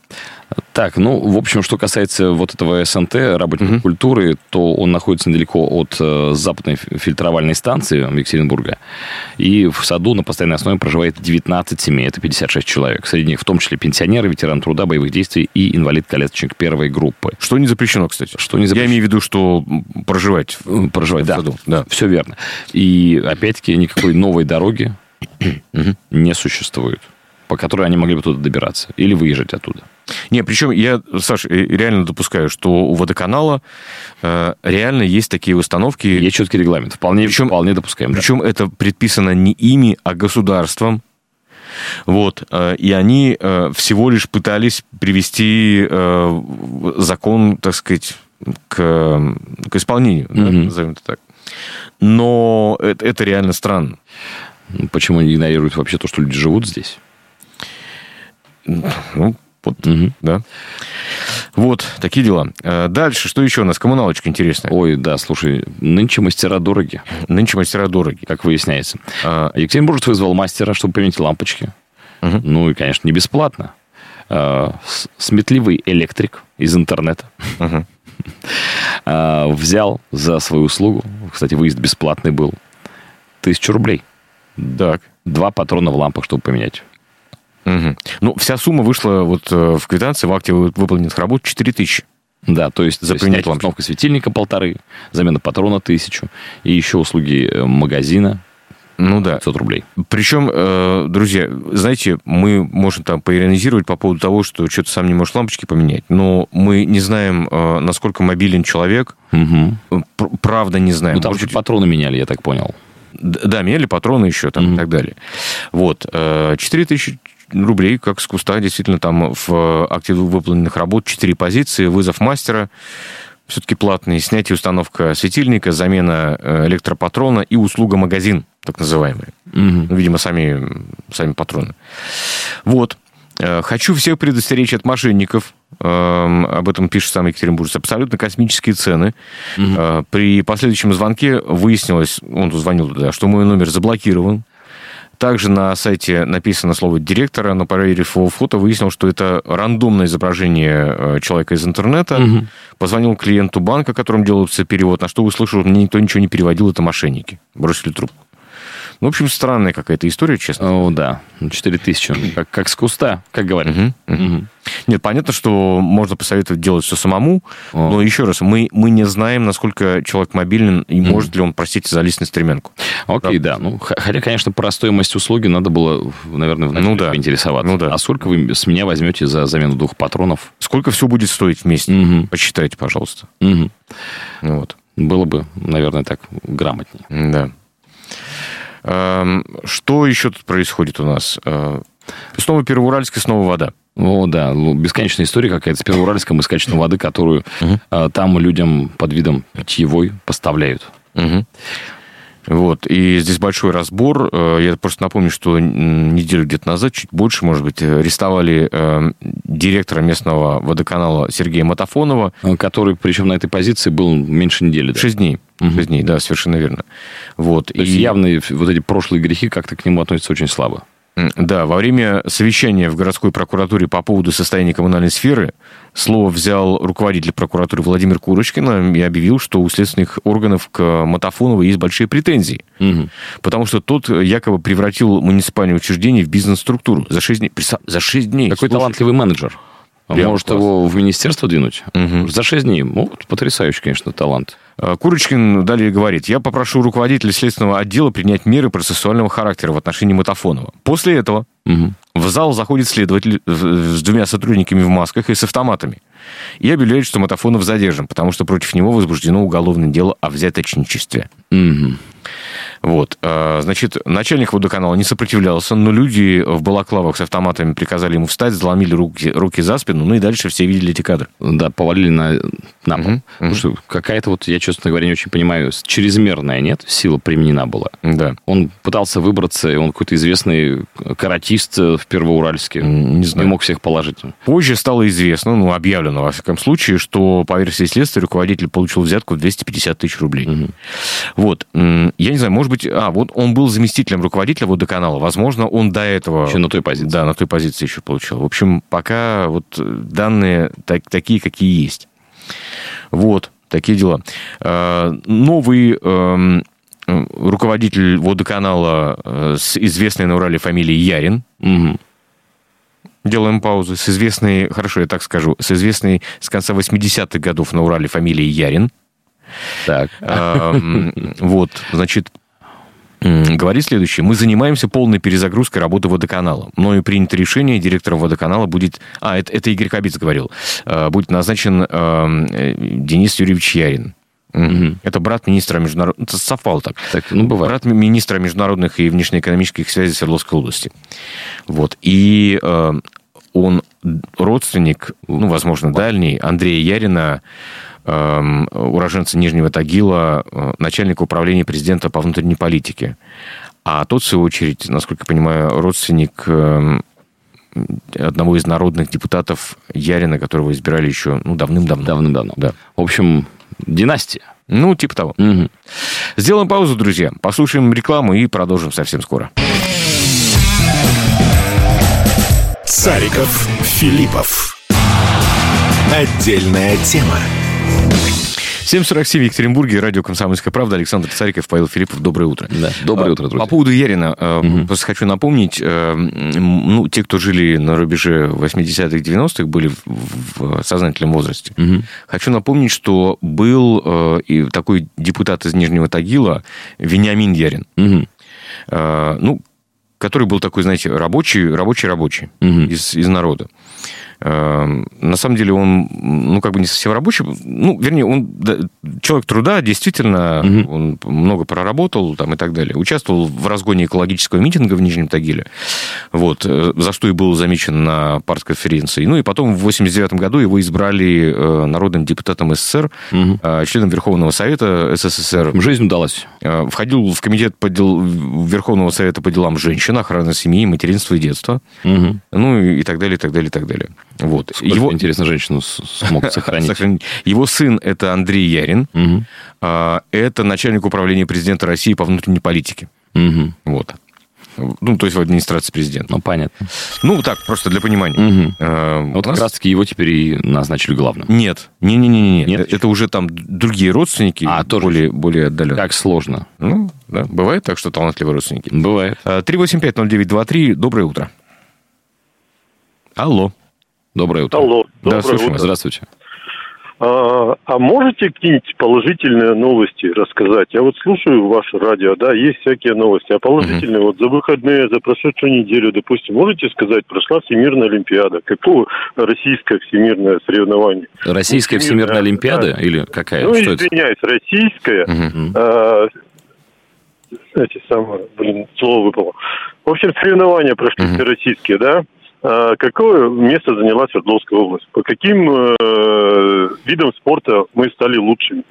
C: Так, ну, в общем, что касается вот этого СНТ, работника угу. культуры, то он находится недалеко от э, западной фильтровальной станции Екатеринбурга. И в саду на постоянной основе проживает 19 семей, это 56 человек. Среди них в том числе пенсионеры, ветеран труда, боевых действий и инвалид-колясочник первой группы.
B: Что не запрещено, кстати.
C: Что не запрещено.
B: Я имею в виду, что проживать.
C: Проживать, в да. Саду. Да, все верно. И, опять-таки, никакой новой дороги не существует по которой они могли бы туда добираться или выезжать оттуда.
B: Не, причем я, Саш, э, реально допускаю, что у водоканала э, реально есть такие установки.
C: Есть четкий регламент, вполне,
B: причем,
C: вполне допускаем.
B: Причем да. это предписано не ими, а государством. Вот. Э, и они э, всего лишь пытались привести э, закон, так сказать, к, к исполнению, mm-hmm. да, назовем это так. Но это, это реально странно.
C: Почему они игнорируют вообще то, что люди живут здесь?
B: Ну, вот, угу. да. Вот, такие дела. Э, дальше, что еще у нас? Коммуналочка интересная.
C: Ой, да, слушай, нынче мастера дороги.
B: Нынче мастера дороги.
C: Как выясняется. А... Екатеринбург вызвал мастера, чтобы поменять лампочки. Угу. Ну и, конечно, не бесплатно. А, сметливый электрик из интернета. Угу. Взял за свою услугу, кстати, выезд бесплатный был, тысячу рублей.
B: Так.
C: Два патрона в лампах, чтобы поменять.
B: Угу. Ну, вся сумма вышла вот э, в квитанции в акте выполненных работ 4 тысячи.
C: Да, то есть за принять установка светильника полторы, замена патрона тысячу, и еще услуги э, магазина
B: ну да.
C: 500 рублей.
B: Причем, э, друзья, знаете, мы можем там поиронизировать по поводу того, что что-то сам не можешь лампочки поменять, но мы не знаем, насколько мобилен человек. Угу. Правда не знаем. Ну,
C: там чуть патроны меняли, я так понял.
B: Да, меняли патроны еще там угу. и так далее. Вот. 4 тысячи рублей, как с куста, действительно, там в акте выполненных работ 4 позиции, вызов мастера, все-таки платный, снятие установка светильника, замена э, электропатрона и услуга магазин, так называемая. Угу. видимо, сами, сами патроны. Вот. Э, хочу всех предостеречь от мошенников. Эм, об этом пишет сам Екатеринбург. Абсолютно космические цены. Угу. При последующем звонке выяснилось, он звонил туда, что мой номер заблокирован. Также на сайте написано слово директора, но проверив его фото, выяснил, что это рандомное изображение э, человека из интернета. Угу. Позвонил клиенту банка, которым делается перевод, на что услышал, мне никто ничего не переводил, это мошенники. Бросили трубку. Ну, в общем, странная какая-то история, честно.
C: О, да. 4 тысячи. Как, как с куста, как говорят. Угу,
B: угу. Нет, понятно, что можно посоветовать делать все самому, О. но еще раз, мы, мы не знаем, насколько человек мобилен и угу. может ли он, простите, залезть на стременку.
C: Окей, да. да. Ну, хотя, конечно, про стоимость услуги надо было, наверное, вначале ну, да. поинтересоваться. Ну, да. А сколько вы с меня возьмете за замену двух патронов?
B: Сколько все будет стоить вместе? Угу. Посчитайте, пожалуйста.
C: Угу. Вот. Было бы, наверное, так грамотнее.
B: Да. Эм, что еще тут происходит у нас? Э, снова Первоуральск и снова вода.
C: О, да, ну, бесконечная история какая-то с Первоуральском и с качеством воды, которую угу. там людям под видом питьевой поставляют.
B: Угу. Вот, и здесь большой разбор. Э, я просто напомню, что неделю где-то назад, чуть больше, может быть, арестовали э, директора местного водоканала Сергея Матафонова.
C: Который, причем на этой позиции был меньше недели.
B: Да? Шесть дней. Угу. Шесть дней, да, совершенно верно. Вот.
C: То и... есть явные вот эти прошлые грехи как-то к нему относятся очень слабо.
B: Да, во время совещания в городской прокуратуре по поводу состояния коммунальной сферы слово взял руководитель прокуратуры Владимир Курочкин и объявил, что у следственных органов к Матафонову есть большие претензии. Угу. Потому что тот якобы превратил муниципальное учреждение в бизнес-структуру за 6 дней. За 6 дней.
C: Какой Слушай. талантливый менеджер. Прям Может класс. его в министерство двинуть? Угу. За 6 дней. Ну, потрясающий, конечно, талант.
B: А, Курочкин далее говорит, я попрошу руководителя следственного отдела принять меры процессуального характера в отношении Матафонова. После этого угу. в зал заходит следователь с двумя сотрудниками в масках и с автоматами и объявляет, что Матафонов задержан, потому что против него возбуждено уголовное дело о взяточничестве. Угу. Вот. А, значит, начальник водоканала не сопротивлялся, но люди в балаклавах с автоматами приказали ему встать, заломили руки, руки за спину, ну и дальше все видели эти кадры.
C: Да, повалили на, на пол. Угу. Потому что какая-то вот, я, честно говоря, не очень понимаю, чрезмерная, нет, сила применена была.
B: Да.
C: Он пытался выбраться, и он какой-то известный каратист в Первоуральске. Не знаю. Не мог всех положить.
B: Позже стало известно, ну, объявлено, во всяком случае, что по версии следствия руководитель получил взятку в 250 тысяч рублей. Угу. Вот. Я не знаю, может быть, а, вот он был заместителем руководителя водоканала. Возможно, он до этого...
C: Еще на той позиции.
B: Да, на той позиции еще получил. В общем, пока вот данные так, такие, какие есть. Вот, такие дела. А, новый эм, руководитель водоканала э, с известной на Урале фамилией Ярин. Угу. Делаем паузу. С известной, хорошо, я так скажу, с известной с конца 80-х годов на Урале фамилией Ярин.
C: Так.
B: Вот, значит, говорит следующее. Мы занимаемся полной перезагрузкой работы водоканала. Мною принято решение, директором водоканала будет... А, это, это Игорь Кабиц говорил. А, будет назначен э, Денис Юрьевич Ярин. Угу. Это брат министра международных... Совпало так.
C: так ну, бывает.
B: Брат министра международных и внешнеэкономических связей Свердловской области. Вот. И э, он родственник, ну, возможно, дальний, Андрея Ярина, Эм, уроженца Нижнего Тагила, э, начальника управления президента по внутренней политике. А тот, в свою очередь, насколько я понимаю, родственник эм, одного из народных депутатов Ярина, которого избирали еще ну, давным-давно.
C: Давным-давно. Да. В общем, династия.
B: Ну, типа того. Угу. Сделаем паузу, друзья. Послушаем рекламу и продолжим совсем скоро.
A: Цариков, Филиппов. Отдельная тема.
B: 7.47 в Екатеринбурге, радио «Комсомольская правда». Александр Цариков, Павел Филиппов. Доброе утро.
C: Да, доброе утро, друзья.
B: По поводу Ярина, угу. просто хочу напомнить, э, ну, те, кто жили на рубеже 80-х, 90-х, были в сознательном возрасте. Угу. Хочу напомнить, что был э, и такой депутат из Нижнего Тагила Вениамин Ярин. Угу. Ну, который был такой, знаете, рабочий, рабочий, рабочий угу. из, из народа. Эм, на самом деле он, ну, как бы не совсем рабочий. Ну, вернее, он да, человек труда, действительно, угу. он много проработал там и так далее. Участвовал в разгоне экологического митинга в Нижнем Тагиле, вот, э, за что и был замечен на партконференции. Ну, и потом в 89 году его избрали э, народным депутатом СССР, угу. членом Верховного Совета СССР.
C: Жизнь удалась.
B: Входил в комитет по дел... Верховного Совета по делам женщин, охраны семьи, материнства и детства. Угу. Ну, и так далее, и так далее, и так далее. Вот.
C: Сколько, его... интересно, женщину смог сохранить.
B: Его сын – это Андрей Ярин. Угу. Это начальник управления президента России по внутренней политике. Угу. Вот. Ну, то есть в администрации президента.
C: Ну, понятно.
B: Ну, так, просто для понимания.
C: Угу. А, вот нас... как раз-таки его теперь и назначили главным.
B: Нет. Не-не-не. Нет? Это уже там другие родственники, а, тоже более, более отдаленные.
C: Как сложно.
B: Ну, да. Бывает так, что талантливые родственники.
C: Бывает.
B: 3850923. Доброе утро. Алло.
C: Доброе утро.
F: Алло.
C: Да, слушаем. Утро. Здравствуйте.
F: А, а можете какие-нибудь положительные новости рассказать? Я вот слушаю ваше радио, да, есть всякие новости. А положительные, угу. вот за выходные, за прошедшую неделю, допустим, можете сказать, прошла Всемирная Олимпиада. Какое российское всемирное соревнование?
C: Российская ну, Всемирная, Олимпиада да. или какая?
F: Ну, Что извиняюсь, это? российская. Угу. А, эти самые, блин, слово выпало. В общем, соревнования прошли угу. российские, да? А, какое место заняла Свердловская область? По каким э, видам спорта мы стали лучшими?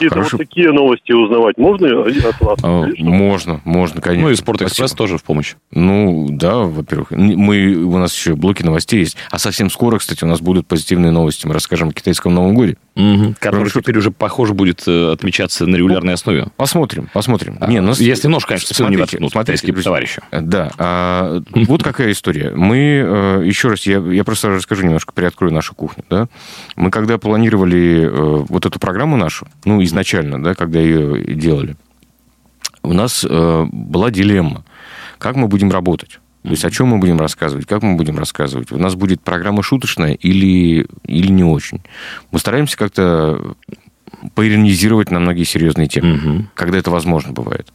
F: Это вот такие новости узнавать можно от вас? А,
B: можно, можно, конечно.
C: Ну и Спортэкспресс тоже в помощь.
B: Ну, да, во-первых. Мы, у нас еще блоки новостей есть. А совсем скоро, кстати, у нас будут позитивные новости. Мы расскажем о китайском Новом годе.
C: Угу. Который теперь уже, похоже, будет э, отмечаться на регулярной ну, основе.
B: Посмотрим, посмотрим.
C: А, не, ну, если нож, конечно, смотрите, не воткнут,
B: смотрите, товарищи. Да. А, вот какая история. Мы, э, еще раз, я, я просто расскажу немножко, приоткрою нашу кухню. Да? Мы когда планировали э, вот эту программу нашу, ну, изначально, да, когда ее делали, у нас была дилемма. Как мы будем работать? То есть о чем мы будем рассказывать, как мы будем рассказывать. У нас будет программа шуточная или, или не очень. Мы стараемся как-то поиронизировать на многие серьезные темы, угу. когда это возможно бывает.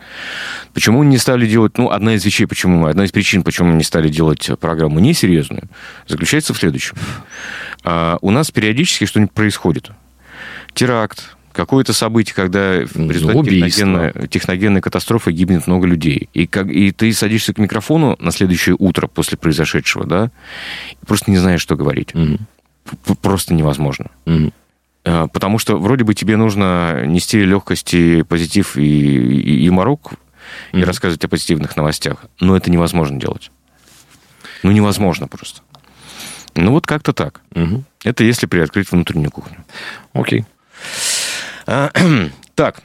B: Почему не стали делать... Ну, одна из вещей, почему... Одна из причин, почему мы не стали делать программу несерьезную, заключается в следующем. А, у нас периодически что-нибудь происходит. Теракт, какое-то событие, когда в ну, результате техногенной, техногенной катастрофы гибнет много людей. И, как, и ты садишься к микрофону на следующее утро после произошедшего, да, и просто не знаешь, что говорить. Угу. Просто невозможно. Угу. Потому что вроде бы тебе нужно нести легкость и позитив и, и, и морок, и mm рассказывать о позитивных новостях. Но это невозможно делать. Ну, невозможно просто. Ну, вот как-то так. Угу. Это если приоткрыть внутреннюю кухню.
C: Окей.
B: А, так,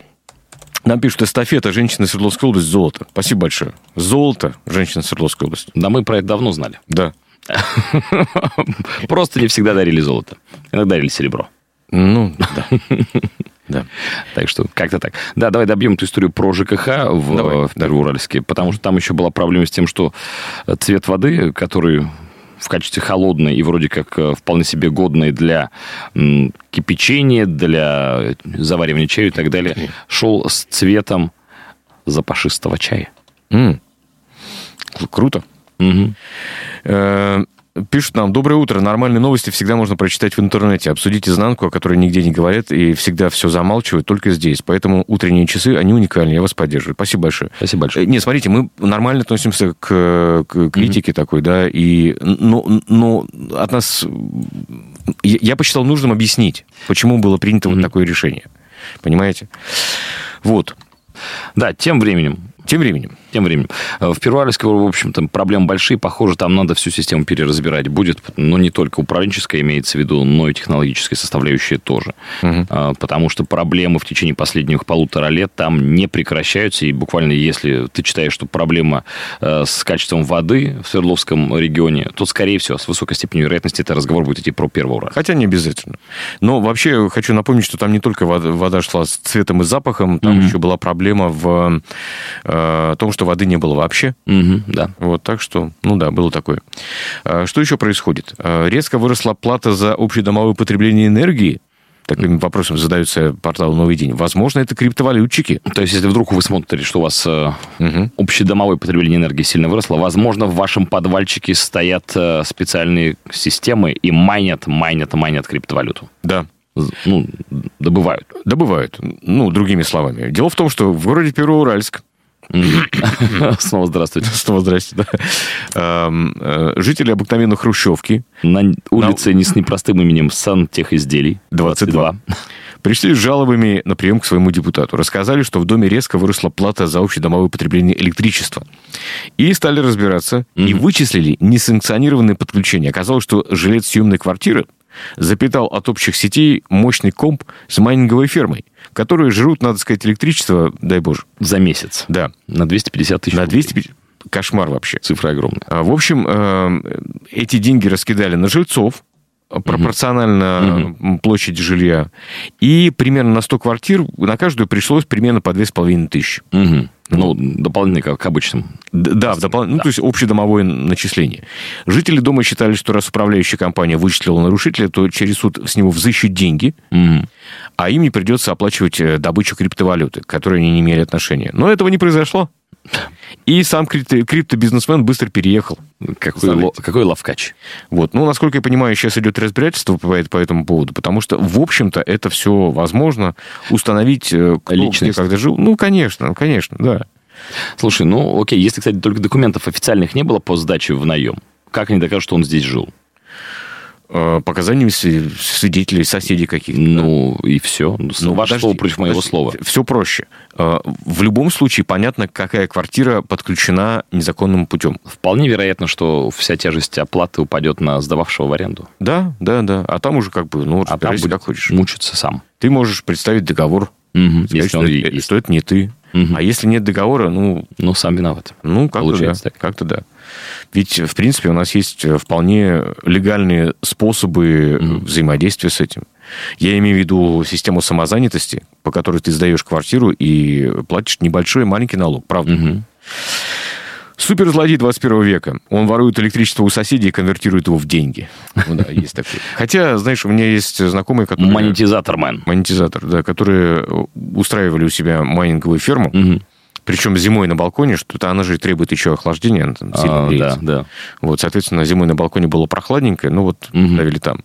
B: нам пишут, эстафета женщины Свердловской области золото. Спасибо большое. Золото женщины Свердловской области.
C: Да мы про это давно знали.
B: Да.
C: Просто не всегда дарили золото. Иногда дарили серебро.
B: Ну, да. Да.
C: Так что как-то так. Да, давай добьем эту историю про ЖКХ в, давай, в Первоуральске, потому что там еще была проблема с тем, что цвет воды, который в качестве холодной и вроде как э, вполне себе годной для кипячения, для заваривания чая и так далее, шел с цветом запашистого чая.
B: Круто. Угу. Пишут нам, доброе утро, нормальные новости всегда можно прочитать в интернете. Обсудить изнанку, о которой нигде не говорят, и всегда все замалчивают, только здесь. Поэтому утренние часы, они уникальны, я вас поддерживаю. Спасибо большое.
C: Спасибо большое.
B: Э, не, смотрите, мы нормально относимся к, к критике mm-hmm. такой, да, и, но, но от нас... Я посчитал нужным объяснить, почему было принято mm-hmm. вот такое решение. Понимаете? Вот.
C: Да, тем временем
B: тем временем.
C: Тем временем. Э, в Первоальске, в общем, там проблемы большие. Похоже, там надо всю систему переразбирать будет. Но не только управленческая имеется в виду, но и технологическая составляющая тоже. Угу. Потому что проблемы в течение последних полутора лет там не прекращаются. И буквально, если ты читаешь, что проблема э, с качеством воды в Свердловском регионе, то, скорее всего, с высокой степенью вероятности, это разговор будет идти про первый уран.
B: Хотя не обязательно. Но вообще хочу напомнить, что там не только вода, вода шла с цветом и запахом, там угу. еще была проблема в о том, что воды не было вообще.
C: Угу, да.
B: Вот, так что, ну да, было такое. А, что еще происходит? А, резко выросла плата за общедомовое потребление энергии. Таким вопросом задаются портал «Новый день». Возможно, это криптовалютчики.
C: То есть, если вдруг вы смотрите, что у вас угу. общедомовое потребление энергии сильно выросло, возможно, в вашем подвальчике стоят э, специальные системы и майнят, майнят, майнят криптовалюту.
B: Да,
C: ну, добывают.
B: Добывают. Ну, другими словами. Дело в том, что в городе Первоуральск
C: Снова здравствуйте.
B: Снова здравствуйте, да. Э, жители обыкновенной Хрущевки.
C: На улице не с непростым именем Сантехизделий.
B: 22. Пришли с жалобами на прием к своему депутату. Рассказали, что в доме резко выросла плата за общедомовое потребление электричества. И стали разбираться, и вычислили несанкционированное подключение. Оказалось, что жилец съемной квартиры запитал от общих сетей мощный комп с майнинговой фермой, которые жрут, надо сказать, электричество, дай боже.
C: За месяц?
B: Да.
C: На 250 тысяч
B: На 250 Кошмар вообще.
C: Цифра огромная.
B: А, в общем, э, эти деньги раскидали на жильцов, пропорционально угу. площади жилья. И примерно на 100 квартир на каждую пришлось примерно по 2500 тысячи.
C: Угу. Ну, дополнительно, как к обычным.
B: Да, в допол... да. ну, то есть общедомовое начисление. Жители дома считали, что раз управляющая компания вычислила нарушителя, то через суд с него взыщут деньги, mm. а им не придется оплачивать э, добычу криптовалюты, к которой они не имели отношения. Но этого не произошло. И сам крипто- криптобизнесмен быстро переехал.
C: Какой, ло, какой лавкач.
B: Вот. Ну, насколько я понимаю, сейчас идет разбирательство по, по этому поводу, потому что, в общем-то, это все возможно установить, э, кто Личность. где когда жил. Ну, конечно, конечно, да.
C: Слушай, ну, окей, если, кстати, только документов официальных не было по сдаче в наем, как они докажут, что он здесь жил?
B: Э, показаниями свидетелей, соседей каких-то.
C: Ну, да? и все. Ну, ну ваше подожди, слово против моего подожди, слова.
B: Все проще. Э, в любом случае понятно, какая квартира подключена незаконным путем.
C: Вполне вероятно, что вся тяжесть оплаты упадет на сдававшего в аренду.
B: Да, да, да. А там уже как бы, ну, а там как хочешь.
C: мучиться сам.
B: Ты можешь представить договор, угу, если что, он что это не ты. Угу. А если нет договора, ну...
C: Ну, сам виноват.
B: Ну, как-то да. Так. Как-то да. Ведь, в принципе, у нас есть вполне легальные способы угу. взаимодействия с этим. Я имею в виду систему самозанятости, по которой ты сдаешь квартиру и платишь небольшой маленький налог, правда? Угу. Суперзлодей 21 века. Он ворует электричество у соседей и конвертирует его в деньги. Ну да, есть такой. Хотя, знаешь, у меня есть знакомые, которые...
C: Монетизатор, мэн.
B: Монетизатор, да, которые устраивали у себя майнинговую ферму. Угу. Причем зимой на балконе, что-то она же требует еще охлаждения, она там сильно а, греется. Да, да. Вот, соответственно, зимой на балконе было прохладненько, ну вот угу. ставили там.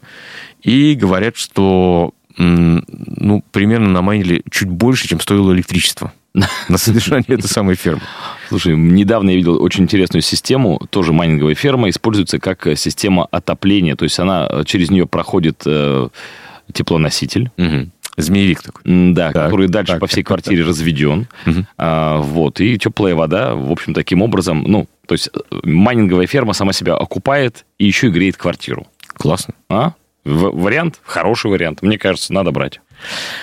B: И говорят, что ну, примерно намайнили чуть больше, чем стоило электричество на содержание этой самой фермы.
C: Слушай, недавно я видел очень интересную систему, тоже майнинговая ферма, используется как э, система отопления, то есть она э, через нее проходит э, теплоноситель.
B: Угу. Змеевик такой.
C: Да, так, который дальше так, по всей так, квартире так. разведен. Угу. А, вот, и теплая вода, в общем, таким образом, ну, то есть майнинговая ферма сама себя окупает и еще и греет квартиру.
B: Классно.
C: А? Вариант, хороший вариант. Мне кажется, надо брать.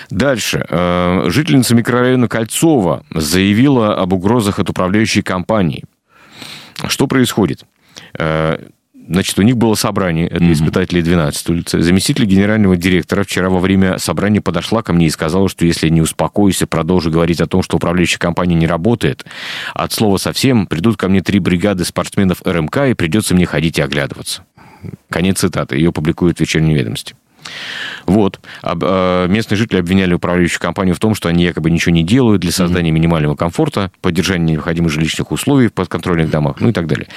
B: Дальше. Э, жительница микрорайона Кольцова заявила об угрозах от управляющей компании. Что происходит? Э, значит, у них было собрание, это mm-hmm. испытатели 12 улицы. Заместитель генерального директора вчера во время собрания подошла ко мне и сказала, что если не успокоюсь и продолжу говорить о том, что управляющая компания не работает, от слова совсем придут ко мне три бригады спортсменов РМК, и придется мне ходить и оглядываться. Конец цитаты. Ее публикуют в «Вечерней ведомости». Вот. Э, местные жители обвиняли управляющую компанию в том, что они якобы ничего не делают для создания минимального комфорта, поддержания необходимых жилищных условий в подконтрольных домах, ну и так далее.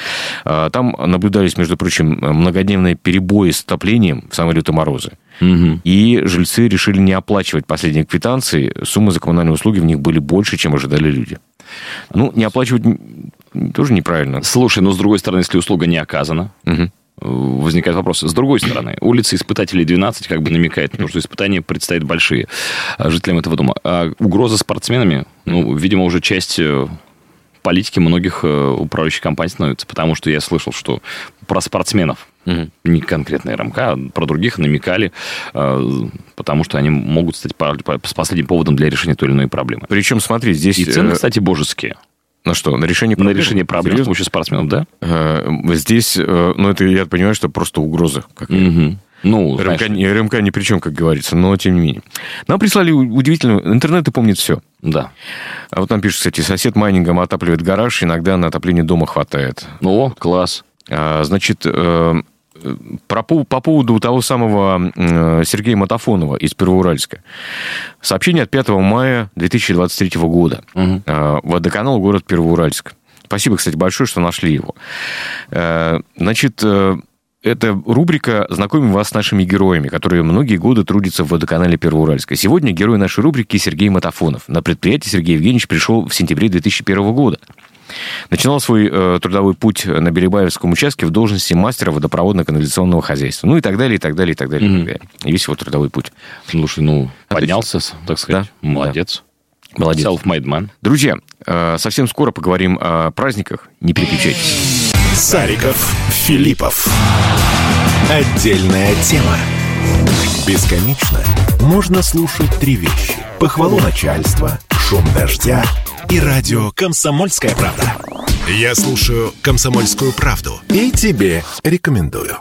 B: Э, там наблюдались, между прочим, многодневные перебои с отоплением в самые лютые морозы. Угу. И жильцы решили не оплачивать последние квитанции. Суммы за коммунальные услуги в них были больше, чем ожидали люди. Ну, не оплачивать тоже неправильно.
C: Слушай, но с другой стороны, если услуга не оказана, угу возникает вопрос. С другой стороны, улица испытателей 12 как бы намекает на то, что испытания предстоят большие жителям этого дома. А угроза спортсменами, ну, видимо, уже часть э, политики многих э, управляющих компаний становится, потому что я слышал, что про спортсменов, угу. не конкретно РМК, а про других намекали, э, потому что они могут стать последним поводом для решения той или иной проблемы.
B: Причем, смотри, здесь...
C: И цены, кстати, божеские.
B: На что? На решение
C: проблем? На решение проблем Серьезно? с помощью спортсменов, да?
B: Э, здесь, э, ну, это я понимаю, что просто угроза. Угу. Ну, РМК, знаешь... РМК ни при чем, как говорится, но тем не менее. Нам прислали удивительную... Интернет и помнит все.
C: Да.
B: А вот нам пишет, кстати, сосед майнингом отапливает гараж, иногда на отопление дома хватает.
C: О, класс.
B: А, значит, э, про, по поводу того самого Сергея Матафонова из Первоуральска. Сообщение от 5 мая 2023 года. Угу. Водоканал город Первоуральск. Спасибо, кстати, большое, что нашли его. Э, значит, э, это рубрика «Знакомим вас с нашими героями», которые многие годы трудятся в водоканале Первоуральска. Сегодня герой нашей рубрики Сергей Матафонов. На предприятие Сергей Евгеньевич пришел в сентябре 2001 года. Начинал свой э, трудовой путь на Беребаевском участке в должности мастера водопроводно-канализационного хозяйства. Ну и так далее, и так далее, и так далее. Mm-hmm. И, так далее. и весь его трудовой путь.
C: Слушай, ну, поднялся, так сказать. Да? Молодец.
B: Да. Молодец.
C: Self-made man.
B: Друзья, э, совсем скоро поговорим о праздниках. Не переключайтесь.
A: Сариков, Филиппов. Отдельная тема. Бесконечно можно слушать три вещи. Похвалу начальства, шум дождя – и радио «Комсомольская правда». Я слушаю «Комсомольскую правду» и тебе рекомендую.